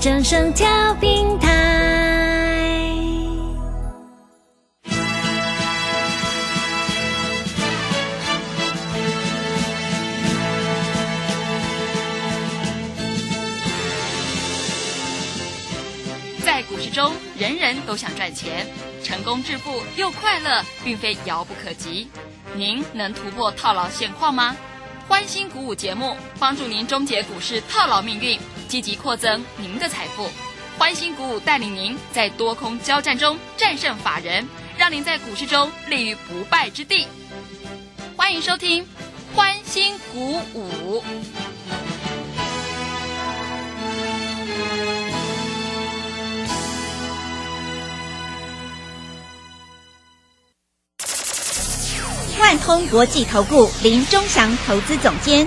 掌声调平台。在股市中，人人都想赚钱，成功致富又快乐，并非遥不可及。您能突破套牢现况吗？欢欣鼓舞节目帮助您终结股市套牢命运，积极扩增您的财富。欢欣鼓舞带领您在多空交战中战胜法人，让您在股市中立于不败之地。欢迎收听欢欣鼓舞。万通国际投顾林忠祥投资总监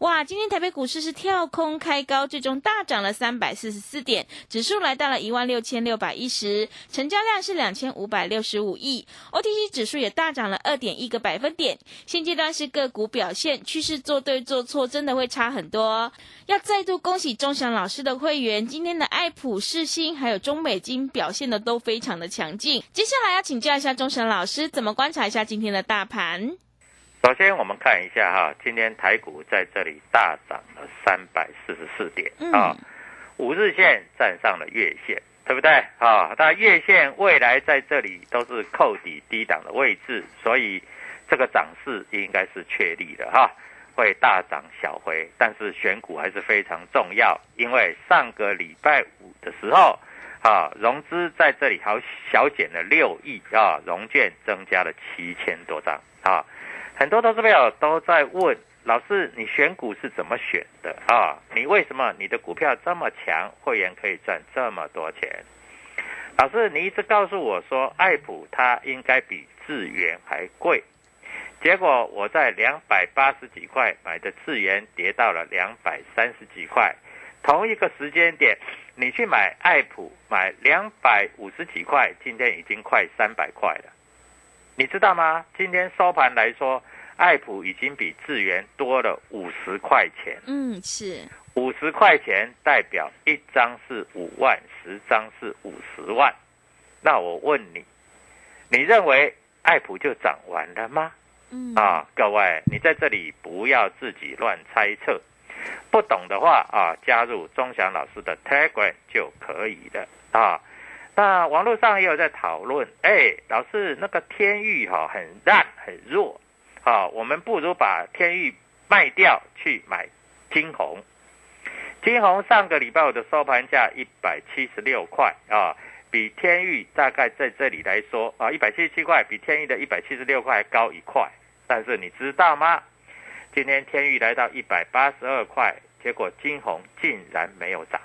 哇，今天台北股市是跳空开高，最终大涨了三百四十四点，指数来到了一万六千六百一十，成交量是两千五百六十五亿，OTC 指数也大涨了二点一个百分点。现阶段是个股表现趋势，做对做错真的会差很多。要再度恭喜钟祥老师的会员，今天的爱普、世新还有中美金表现的都非常的强劲。接下来要请教一下钟祥老师，怎么观察一下今天的大盘？首先，我们看一下哈，今天台股在这里大涨了三百四十四点啊，五日线站上了月线，对不对啊？那月线未来在这里都是扣底低档的位置，所以这个涨势应该是确立的哈，会大涨小回，但是选股还是非常重要，因为上个礼拜五的时候啊，融资在这里好小减了六亿啊，融券增加了七千多张啊。很多投资朋友都在问老师，你选股是怎么选的啊？你为什么你的股票这么强，会员可以赚这么多钱？老师，你一直告诉我说，爱普它应该比智源还贵，结果我在两百八十几块买的智源跌到了两百三十几块，同一个时间点，你去买爱普买两百五十几块，今天已经快三百块了。你知道吗？今天收盘来说，爱普已经比智源多了五十块钱。嗯，是五十块钱代表一张是五万，十张是五十万。那我问你，你认为爱普就涨完了吗？嗯啊，各位，你在这里不要自己乱猜测，不懂的话啊，加入钟祥老师的 Telegram 就可以了啊。那网络上也有在讨论，哎，老师那个天域哈很烂很弱，啊，我们不如把天域卖掉去买金红。金红上个礼拜五的收盘价一百七十六块啊，比天域大概在这里来说啊，一百七十七块比天域的一百七十六块高一块。但是你知道吗？今天天域来到一百八十二块，结果金红竟然没有涨。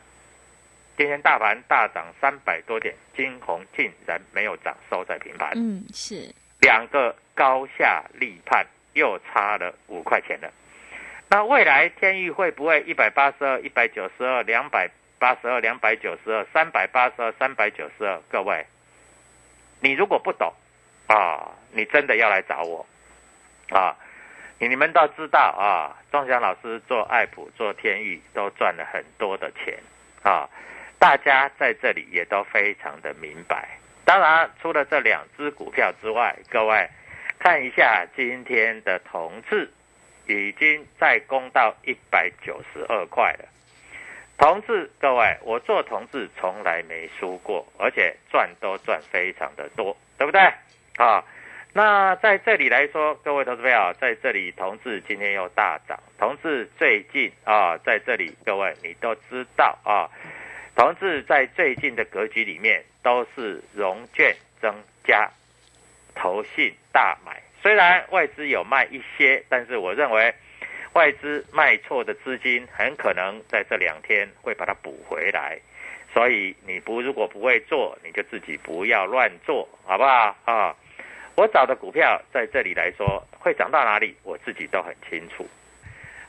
今天大盘大涨三百多点，金红竟然没有涨，收在平盘。嗯，是两个高下立判，又差了五块钱了。那未来天域会不会一百八十二、一百九十二、两百八十二、两百九十二、三百八十二、三百九十二？各位，你如果不懂啊，你真的要来找我啊！你你们都知道啊，庄祥老师做爱普、做天域都赚了很多的钱啊。大家在这里也都非常的明白。当然，除了这两只股票之外，各位看一下今天的同志已经再攻到一百九十二块了。同志，各位，我做同志从来没输过，而且赚都赚非常的多，对不对？啊，那在这里来说，各位投资朋友，在这里同志今天又大涨。同志最近啊，在这里各位你都知道啊。同志在最近的格局里面，都是融券增加、投信大买虽然外资有卖一些，但是我认为外资卖错的资金很可能在这两天会把它补回来。所以你不如果不会做，你就自己不要乱做，好不好啊？我找的股票在这里来说会涨到哪里，我自己都很清楚。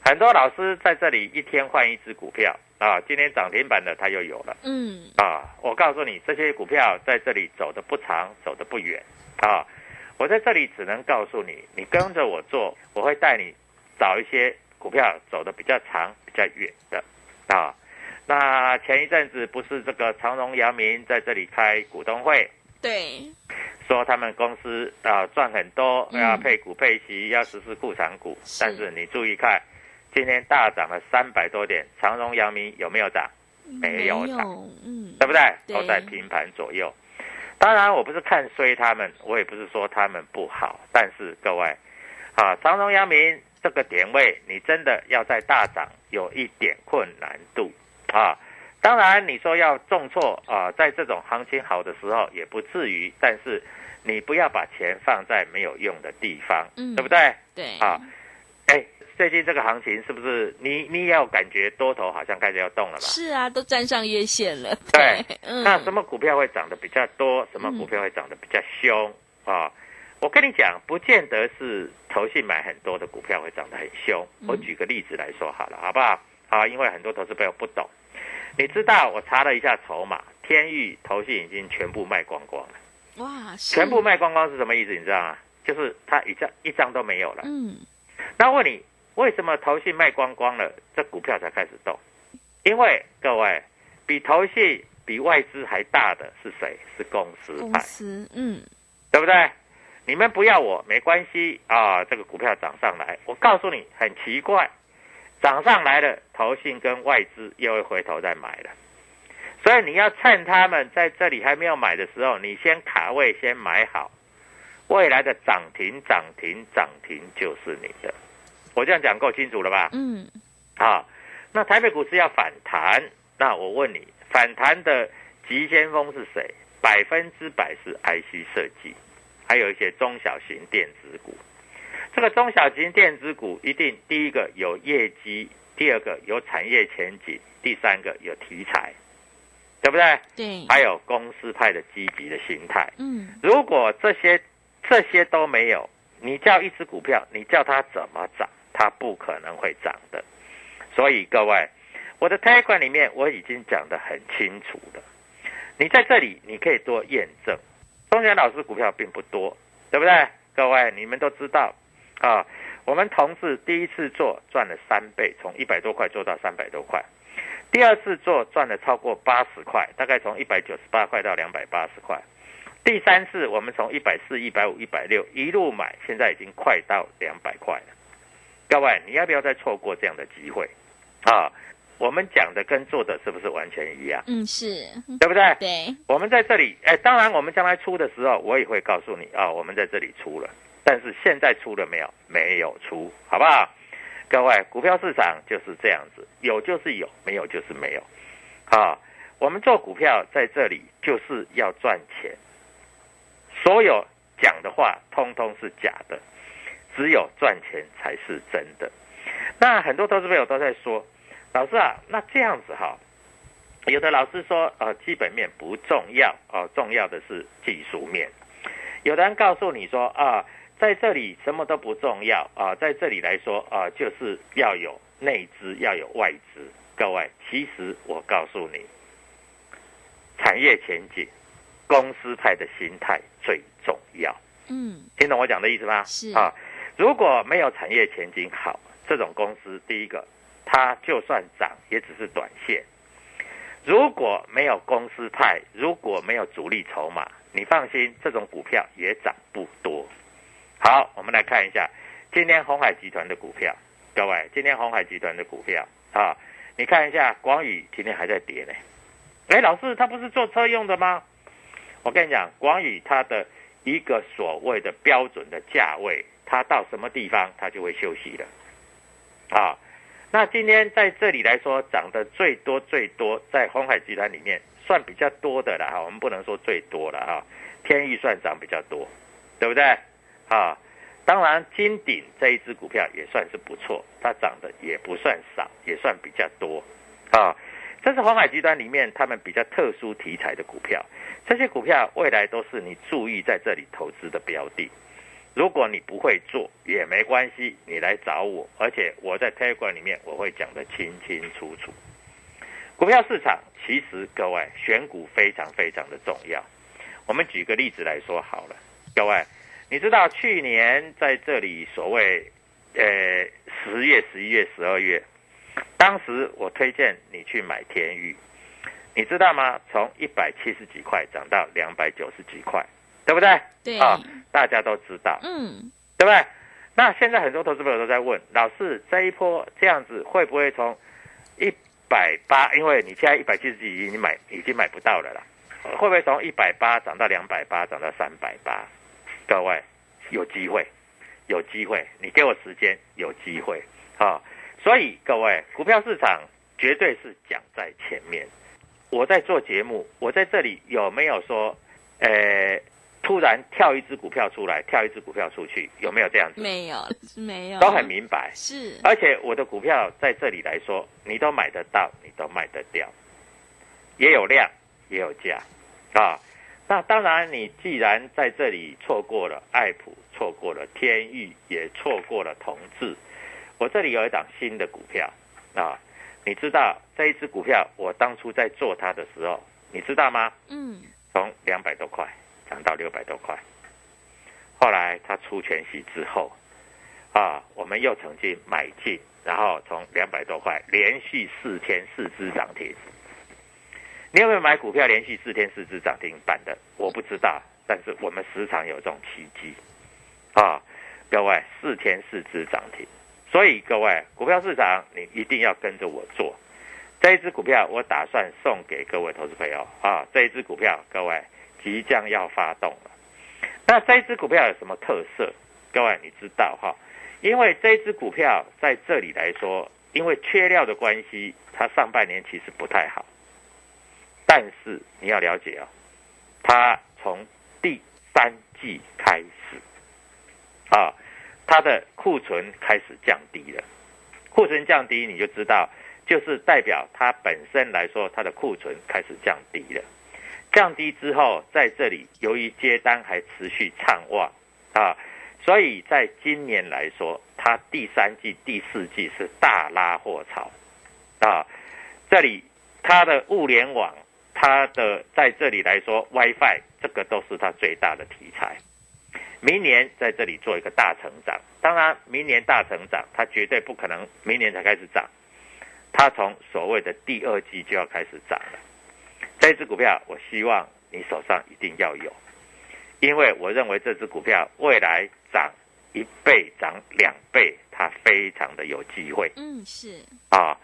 很多老师在这里一天换一只股票啊，今天涨停板的他又有了，嗯啊，我告诉你，这些股票在这里走的不长，走的不远啊。我在这里只能告诉你，你跟着我做，我会带你找一些股票走的比较长、比较远的啊。那前一阵子不是这个长荣、阳明在这里开股东会，对，说他们公司啊赚很多，要配股配息，要实施库藏股。但是你注意看，今天大涨了三百多点，长荣、阳明有没有涨？没有涨，嗯，对不对？都在平盘左右。当然，我不是看衰他们，我也不是说他们不好，但是各位，啊，长荣、阳明这个点位，你真的要在大涨，有一点困难度。啊，当然你说要重挫啊，在这种行情好的时候也不至于，但是你不要把钱放在没有用的地方，嗯，对不对？对，啊，哎，最近这个行情是不是你你也有感觉多头好像开始要动了吧？是啊，都站上月线了。对，那什么股票会涨得比较多？什么股票会涨得比较凶？啊，我跟你讲，不见得是投信买很多的股票会涨得很凶。我举个例子来说好了，好不好？啊，因为很多投资朋友不懂。你知道我查了一下筹码，天域投信已经全部卖光光了。哇，全部卖光光是什么意思？你知道吗？就是它一张一张都没有了。嗯。那问你，为什么投信卖光光了，这股票才开始动？因为各位，比投信、比外资还大的是谁？是公司派。公司，嗯，对不对？你们不要我没关系啊，这个股票涨上来，我告诉你，很奇怪。涨上来了，投信跟外资又会回头再买了，所以你要趁他们在这里还没有买的时候，你先卡位，先买好，未来的涨停、涨停、涨停就是你的。我这样讲够清楚了吧？嗯。啊，那台北股市要反弹，那我问你，反弹的急先锋是谁？百分之百是 IC 设计，还有一些中小型电子股。这个中小型电子股一定第一个有业绩，第二个有产业前景，第三个有题材，对不对？对。还有公司派的积极的心态。嗯。如果这些这些都没有，你叫一只股票，你叫它怎么涨，它不可能会涨的。所以各位，我的 t 款里面我已经讲得很清楚了。你在这里你可以做验证。中原老师股票并不多，对不对？各位你们都知道。啊，我们同事第一次做赚了三倍，从一百多块做到三百多块；第二次做赚了超过八十块，大概从一百九十八块到两百八十块；第三次我们从一百四、一百五、一百六一路买，现在已经快到两百块了。各位，你要不要再错过这样的机会？啊，我们讲的跟做的是不是完全一样？嗯，是对不对？对。我们在这里，哎，当然我们将来出的时候，我也会告诉你啊，我们在这里出了。但是现在出了没有？没有出，好不好？各位，股票市场就是这样子，有就是有，没有就是没有。啊，我们做股票在这里就是要赚钱，所有讲的话通通是假的，只有赚钱才是真的。那很多投资朋友都在说，老师啊，那这样子哈，有的老师说，呃，基本面不重要，哦，重要的是技术面。有的人告诉你说啊。在这里什么都不重要啊，在这里来说啊，就是要有内资，要有外资。各位，其实我告诉你，产业前景、公司派的心态最重要。嗯，听懂我讲的意思吗？是啊，如果没有产业前景好，这种公司，第一个，它就算涨也只是短线。如果没有公司派，如果没有主力筹码，你放心，这种股票也涨不多。好，我们来看一下今天红海集团的股票，各位，今天红海集团的股票啊，你看一下广宇今天还在跌呢。哎，老师，他不是做车用的吗？我跟你讲，广宇它的一个所谓的标准的价位，它到什么地方它就会休息了。啊，那今天在这里来说涨得最多最多，在红海集团里面算比较多的了哈，我们不能说最多了哈，天域算涨比较多，对不对？啊，当然，金鼎这一只股票也算是不错，它涨的也不算少，也算比较多，啊，这是红海集团里面他们比较特殊题材的股票。这些股票未来都是你注意在这里投资的标的。如果你不会做也没关系，你来找我，而且我在 Telegram 里面我会讲得清清楚楚。股票市场其实各位选股非常非常的重要。我们举个例子来说好了，各位。你知道去年在这里所谓，呃，十月、十一月、十二月，当时我推荐你去买天域，你知道吗？从一百七十几块涨到两百九十几块，对不对？对啊，大家都知道，嗯，对不对？那现在很多投资朋友都在问，老师这一波这样子会不会从一百八？因为你现在一百七十几已经买已经买不到了啦，会不会从一百八涨到两百八，涨到三百八？各位有机会，有机会，你给我时间，有机会啊！所以各位，股票市场绝对是讲在前面。我在做节目，我在这里有没有说，呃，突然跳一只股票出来，跳一只股票出去，有没有这样子？没有，没有，都很明白。是，而且我的股票在这里来说，你都买得到，你都卖得掉，也有量，也有价，啊。那当然，你既然在这里错过了爱普，错过了天域，也错过了同志，我这里有一档新的股票啊，你知道这一只股票我当初在做它的时候，你知道吗？嗯，从两百多块涨到六百多块，后来它出全息之后，啊，我们又曾经买进，然后从两百多块连续四天四只涨停。你有没有买股票连续四天四只涨停板的？我不知道，但是我们时常有这种奇迹啊！各位，四天四只涨停，所以各位股票市场你一定要跟着我做。这一只股票我打算送给各位投资朋友啊！这一只股票各位即将要发动了。那这一只股票有什么特色？各位你知道哈？因为这一只股票在这里来说，因为缺料的关系，它上半年其实不太好。但是你要了解啊，它从第三季开始啊，它的库存开始降低了。库存降低，你就知道，就是代表它本身来说，它的库存开始降低了。降低之后，在这里由于接单还持续畅旺啊，所以在今年来说，它第三季、第四季是大拉货潮啊。这里它的物联网。它的在这里来说，WiFi 这个都是它最大的题材。明年在这里做一个大成长，当然明年大成长，它绝对不可能明年才开始涨，它从所谓的第二季就要开始涨了。这只股票，我希望你手上一定要有，因为我认为这只股票未来涨一倍、涨两倍，它非常的有机会。嗯，是啊。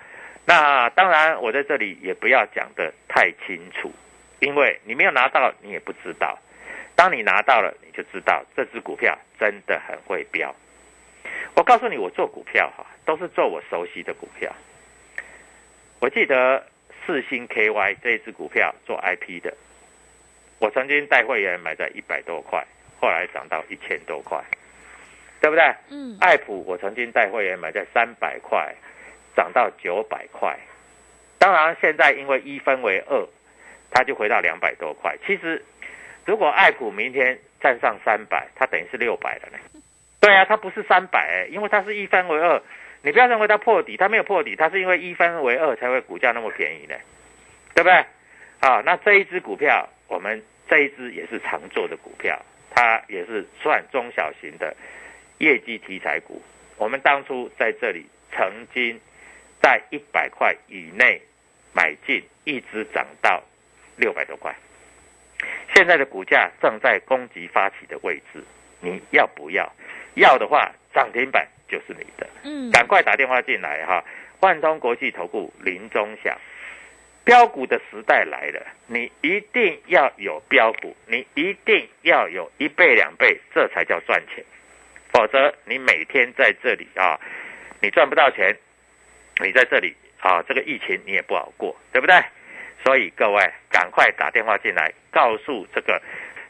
那当然，我在这里也不要讲的太清楚，因为你没有拿到，你也不知道。当你拿到了，你就知道这只股票真的很会飙。我告诉你，我做股票哈，都是做我熟悉的股票。我记得四星 KY 这一只股票做 IP 的，我曾经带会员买在一百多块，后来涨到一千多块，对不对？嗯。爱普我曾经带会员买在三百块。涨到九百块，当然现在因为一分为二，它就回到两百多块。其实，如果爱普明天站上三百，它等于是六百了呢。对啊，它不是三百，因为它是一分为二。你不要认为它破底，它没有破底，它是因为一分为二才会股价那么便宜呢，对不对？好，那这一只股票，我们这一只也是常做的股票，它也是算中小型的业绩题材股。我们当初在这里曾经。在一百块以内买进，一直涨到六百多块。现在的股价正在攻击发起的位置，你要不要？要的话，涨停板就是你的。嗯，赶快打电话进来哈！万通国际投顾林中祥，标股的时代来了，你一定要有标股，你一定要有一倍两倍，这才叫赚钱。否则你每天在这里啊，你赚不到钱。你在这里啊，这个疫情你也不好过，对不对？所以各位赶快打电话进来，告诉这个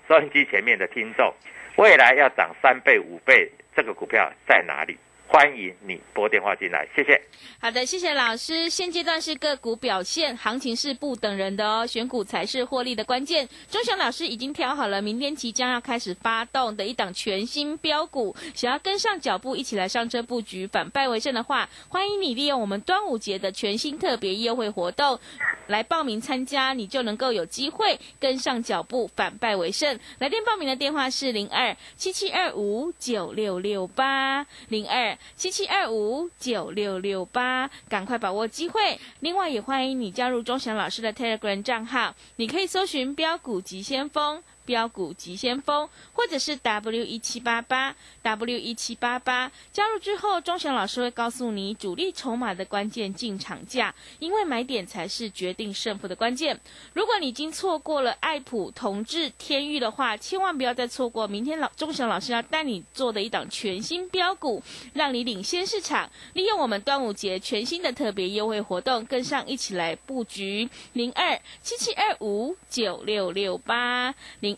收音机前面的听众，未来要涨三倍五倍，这个股票在哪里？欢迎你拨电话进来，谢谢。好的，谢谢老师。现阶段是个股表现，行情是不等人的哦，选股才是获利的关键。钟祥老师已经挑好了，明天即将要开始发动的一档全新标股，想要跟上脚步，一起来上车布局，反败为胜的话，欢迎你利用我们端午节的全新特别优惠活动来报名参加，你就能够有机会跟上脚步，反败为胜。来电报名的电话是零二七七二五九六六八零二。七七二五九六六八，赶快把握机会！另外也欢迎你加入钟祥老师的 Telegram 账号，你可以搜寻“标股急先锋”。标股急先锋，或者是 W 一七八八 W 一七八八，加入之后，钟祥老师会告诉你主力筹码的关键进场价，因为买点才是决定胜负的关键。如果你已经错过了爱普、同志、天域的话，千万不要再错过明天老钟祥老师要带你做的一档全新标股，让你领先市场。利用我们端午节全新的特别优惠活动，跟上一起来布局零二七七二五九六六八零。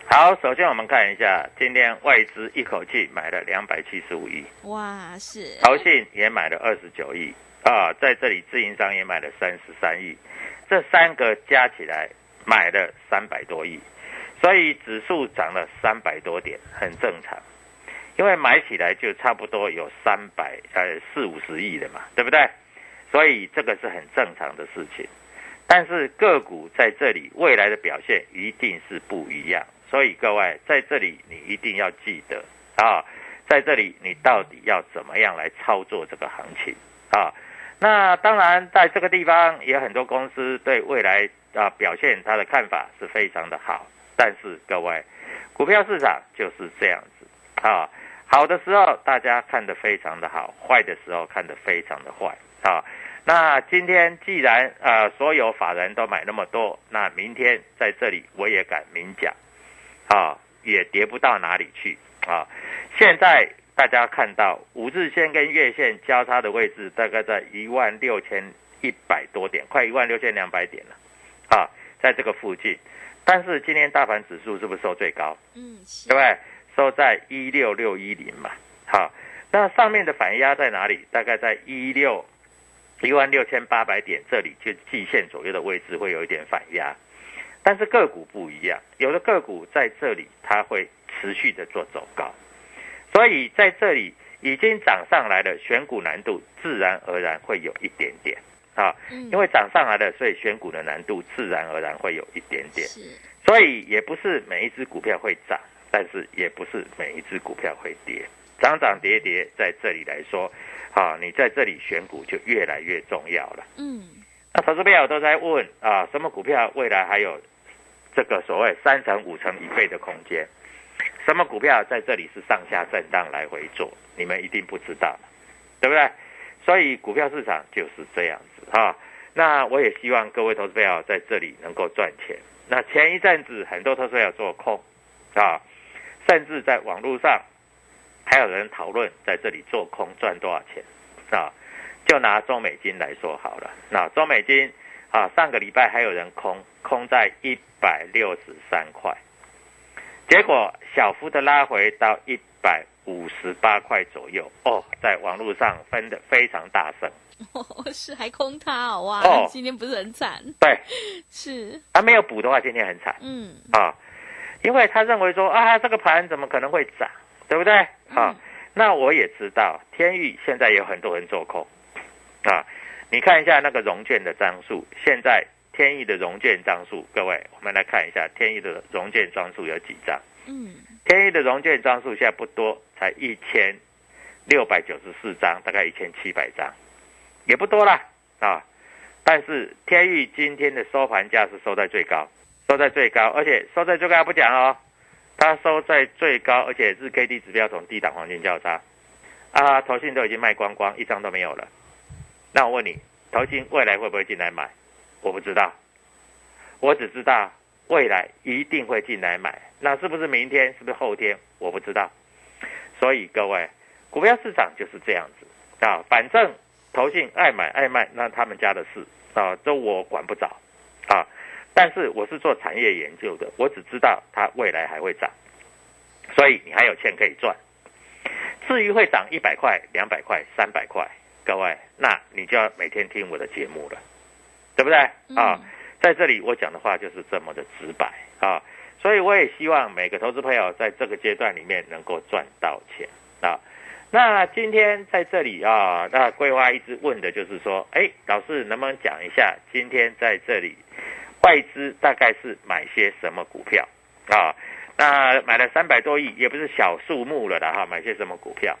好，首先我们看一下，今天外资一口气买了两百七十五亿，哇，是，投信也买了二十九亿啊，在这里自营商也买了三十三亿。这三个加起来买了三百多亿，所以指数涨了三百多点，很正常。因为买起来就差不多有三百呃四五十亿的嘛，对不对？所以这个是很正常的事情。但是个股在这里未来的表现一定是不一样，所以各位在这里你一定要记得啊，在这里你到底要怎么样来操作这个行情啊？那当然，在这个地方也很多公司对未来啊表现，它的看法是非常的好。但是各位，股票市场就是这样子啊，好的时候大家看得非常的好，坏的时候看得非常的坏啊。那今天既然啊所有法人都买那么多，那明天在这里我也敢明讲啊，也跌不到哪里去啊。现在。大家看到五日线跟月线交叉的位置，大概在一万六千一百多点，快一万六千两百点了，啊，在这个附近。但是今天大盘指数是不是收最高？嗯，对不对？收在一六六一零嘛。好，那上面的反压在哪里？大概在一六一万六千八百点这里，就季线左右的位置会有一点反压。但是个股不一样，有的个股在这里它会持续的做走高。所以在这里已经涨上来了，选股难度自然而然会有一点点啊，因为涨上来了，所以选股的难度自然而然会有一点点。所以也不是每一只股票会涨，但是也不是每一只股票会跌，涨涨跌跌在这里来说，啊，你在这里选股就越来越重要了。嗯，那投资朋友都在问啊，什么股票未来还有这个所谓三成、五成、一倍的空间？什么股票在这里是上下震荡来回做？你们一定不知道，对不对？所以股票市场就是这样子哈。那我也希望各位投资朋友在这里能够赚钱。那前一阵子很多投资友做空啊，甚至在网络上还有人讨论在这里做空赚多少钱啊？就拿中美金来说好了。那中美金啊，上个礼拜还有人空空在一百六十三块。结果小幅的拉回到一百五十八块左右哦，在网络上分的非常大声，是还空它哇！哦，今天不是很惨？对，是。他没有补的话，今天很惨。嗯啊，因为他认为说啊，这个盘怎么可能会涨，对不对？啊，那我也知道天域现在有很多人做空啊。你看一下那个融券的张数，现在天意的融券张数，各位，我们来看一下天意的融券张数有几张？嗯，天意的融券张数现在不多，才一千六百九十四张，大概一千七百张，也不多啦啊。但是天域今天的收盘价是收在最高，收在最高，而且收在最高不讲哦，它收在最高，而且日 K D 指标从低档黄金交叉，啊，投信都已经卖光光，一张都没有了。那我问你，投信未来会不会进来买？我不知道，我只知道未来一定会进来买。那是不是明天？是不是后天？我不知道。所以各位，股票市场就是这样子啊，反正投信爱买爱卖，那他们家的事啊，这我管不着啊。但是我是做产业研究的，我只知道它未来还会涨，所以你还有钱可以赚。至于会涨一百块、两百块、三百块。各位，那你就要每天听我的节目了，对不对啊？在这里我讲的话就是这么的直白啊，所以我也希望每个投资朋友在这个阶段里面能够赚到钱啊。那今天在这里啊，那桂花一直问的就是说，哎，老师能不能讲一下今天在这里外资大概是买些什么股票啊？那买了三百多亿，也不是小数目了的哈，买些什么股票？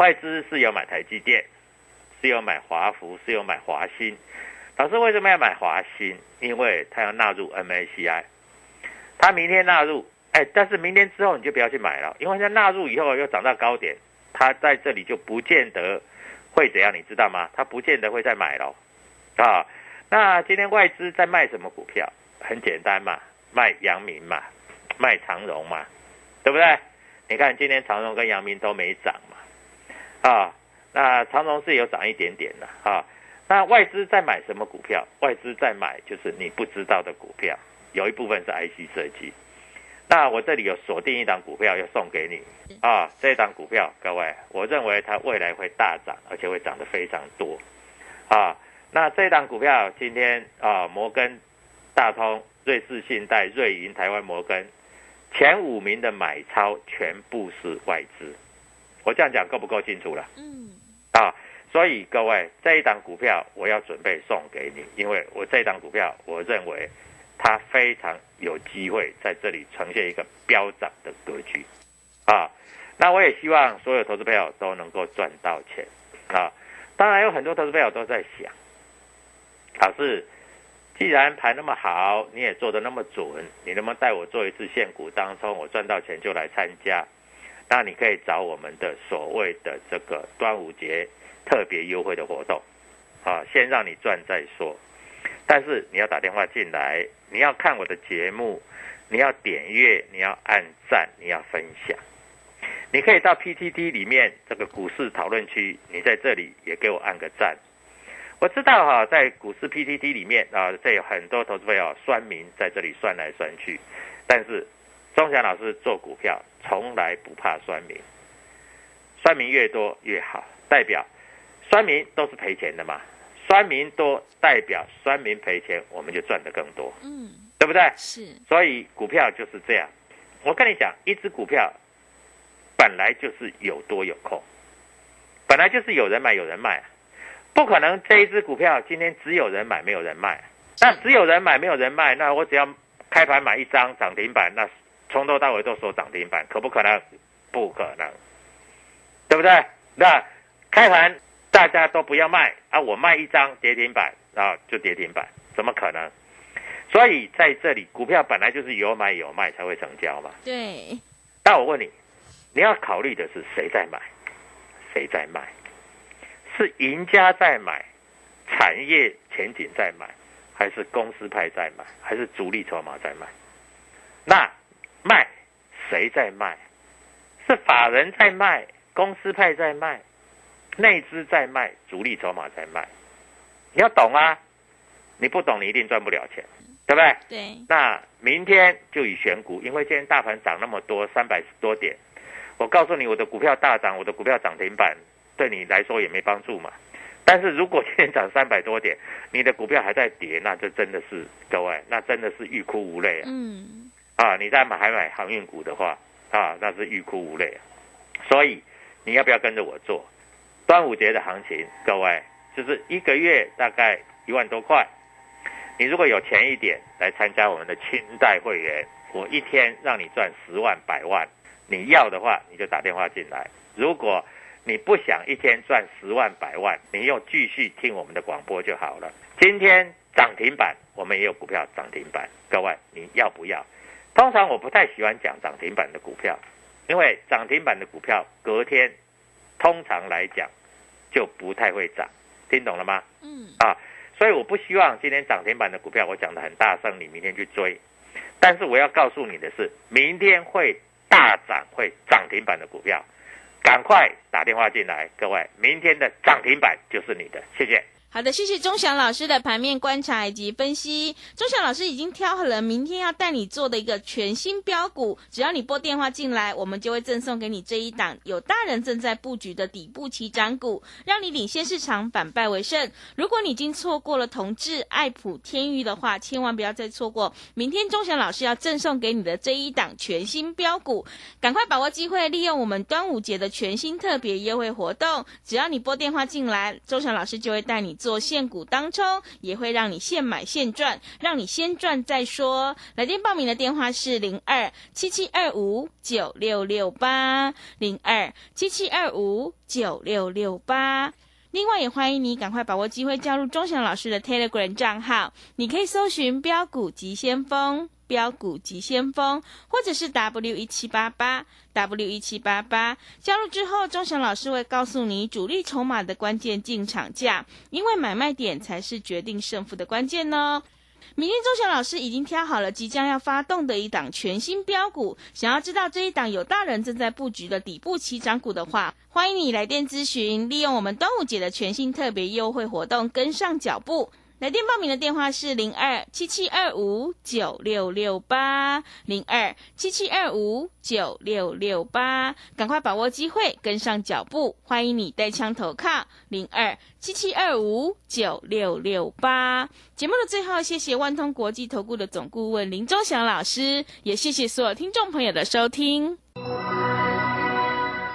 外资是有买台积电，是有买华孚，是有买华兴。老师为什么要买华兴？因为它要纳入 MACI，它明天纳入，哎，但是明天之后你就不要去买了，因为它纳入以后又涨到高点，它在这里就不见得会怎样，你知道吗？它不见得会再买了啊。那今天外资在卖什么股票？很简单嘛，卖阳明嘛，卖长荣嘛，对不对？你看今天长荣跟阳明都没涨。啊，那长荣是有涨一点点的啊。那外资在买什么股票？外资在买就是你不知道的股票，有一部分是 IC 设计。那我这里有锁定一档股票要送给你啊，这档股票各位，我认为它未来会大涨，而且会涨得非常多啊。那这档股票今天啊，摩根大通、瑞士信贷、瑞银、台湾摩根前五名的买超全部是外资。我这样讲够不够清楚了？嗯，啊，所以各位这一档股票我要准备送给你，因为我这一档股票我认为它非常有机会在这里呈现一个飙涨的格局，啊，那我也希望所有投资朋友都能够赚到钱啊。当然有很多投资朋友都在想，老师，既然盘那么好，你也做的那么准，你能不能带我做一次现股当中，我赚到钱就来参加？那你可以找我们的所谓的这个端午节特别优惠的活动，啊，先让你赚再说。但是你要打电话进来，你要看我的节目，你要点阅，你要按赞，你要分享。你可以到 PTT 里面这个股市讨论区，你在这里也给我按个赞。我知道哈，在股市 PTT 里面啊，这有很多投资朋友算民在这里算来算去，但是。钟祥老师做股票从来不怕酸民，酸民越多越好，代表酸民都是赔钱的嘛。酸民多代表酸民赔钱，我们就赚得更多，嗯，对不对？是。所以股票就是这样。我跟你讲，一只股票本来就是有多有空，本来就是有人买有人卖，不可能这一只股票今天只有人买没有人卖。那只有人买没有人卖，那我只要开盘买一张涨停板，那。从头到尾都说涨停板，可不可能？不可能，对不对？那开盘大家都不要卖啊，我卖一张跌停板啊，就跌停板，怎么可能？所以在这里，股票本来就是有买有卖才会成交嘛。对。那我问你，你要考虑的是谁在买，谁在卖？是赢家在买，产业前景在买，还是公司派在买，还是主力筹码在买？那？卖，谁在卖？是法人在卖，公司派在卖，内资在卖，主力筹码在卖。你要懂啊！你不懂，你一定赚不了钱，对不对？对。那明天就以选股，因为今天大盘涨那么多，三百多点。我告诉你，我的股票大涨，我的股票涨停板，对你来说也没帮助嘛。但是如果今天涨三百多点，你的股票还在跌，那就真的是各位，那真的是欲哭无泪啊！嗯。啊，你在买还买航运股的话，啊，那是欲哭无泪。所以你要不要跟着我做？端午节的行情，各位就是一个月大概一万多块。你如果有钱一点来参加我们的清代会员，我一天让你赚十万百万。你要的话，你就打电话进来。如果你不想一天赚十万百万，你又继续听我们的广播就好了。今天涨停板，我们也有股票涨停板，各位你要不要？通常我不太喜欢讲涨停板的股票，因为涨停板的股票隔天通常来讲就不太会涨，听懂了吗？嗯。啊，所以我不希望今天涨停板的股票我讲的很大声，你明天去追。但是我要告诉你的是，明天会大涨、会涨停板的股票，赶快打电话进来，各位，明天的涨停板就是你的，谢谢。好的，谢谢钟祥老师的盘面观察以及分析。钟祥老师已经挑好了明天要带你做的一个全新标股，只要你拨电话进来，我们就会赠送给你这一档有大人正在布局的底部起涨股，让你领先市场，反败为胜。如果你已经错过了同志、爱普、天域的话，千万不要再错过明天钟祥老师要赠送给你的这一档全新标股，赶快把握机会，利用我们端午节的全新特别优惠活动，只要你拨电话进来，钟祥老师就会带你。做现股当冲，也会让你现买现赚，让你先赚再说。来电报名的电话是零二七七二五九六六八零二七七二五九六六八。另外，也欢迎你赶快把握机会加入钟祥老师的 Telegram 账号，你可以搜寻标股急先锋。标股急先锋，或者是 W 一七八八 W 一七八八，加入之后，钟祥老师会告诉你主力筹码的关键进场价，因为买卖点才是决定胜负的关键呢。明天钟祥老师已经挑好了即将要发动的一档全新标股，想要知道这一档有大人正在布局的底部起涨股的话，欢迎你来电咨询，利用我们端午节的全新特别优惠活动，跟上脚步。来电报名的电话是零二七七二五九六六八零二七七二五九六六八，赶快把握机会，跟上脚步，欢迎你带枪投靠零二七七二五九六六八。节目的最后，谢谢万通国际投顾的总顾问林忠祥老师，也谢谢所有听众朋友的收听。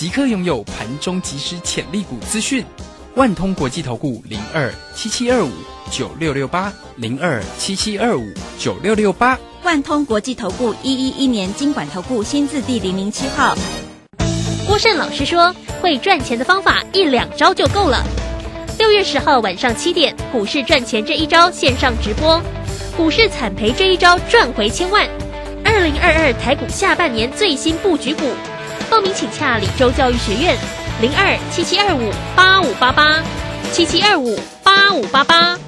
即刻拥有盘中即时潜力股资讯，万通国际投顾零二七七二五九六六八零二七七二五九六六八，万通国际投顾一一一年经管投顾新字第零零七号。郭胜老师说，会赚钱的方法一两招就够了。六月十号晚上七点，股市赚钱这一招线上直播，股市惨赔这一招赚回千万。二零二二台股下半年最新布局股。报名请洽李州教育学院，零二七七二五八五八八，七七二五八五八八。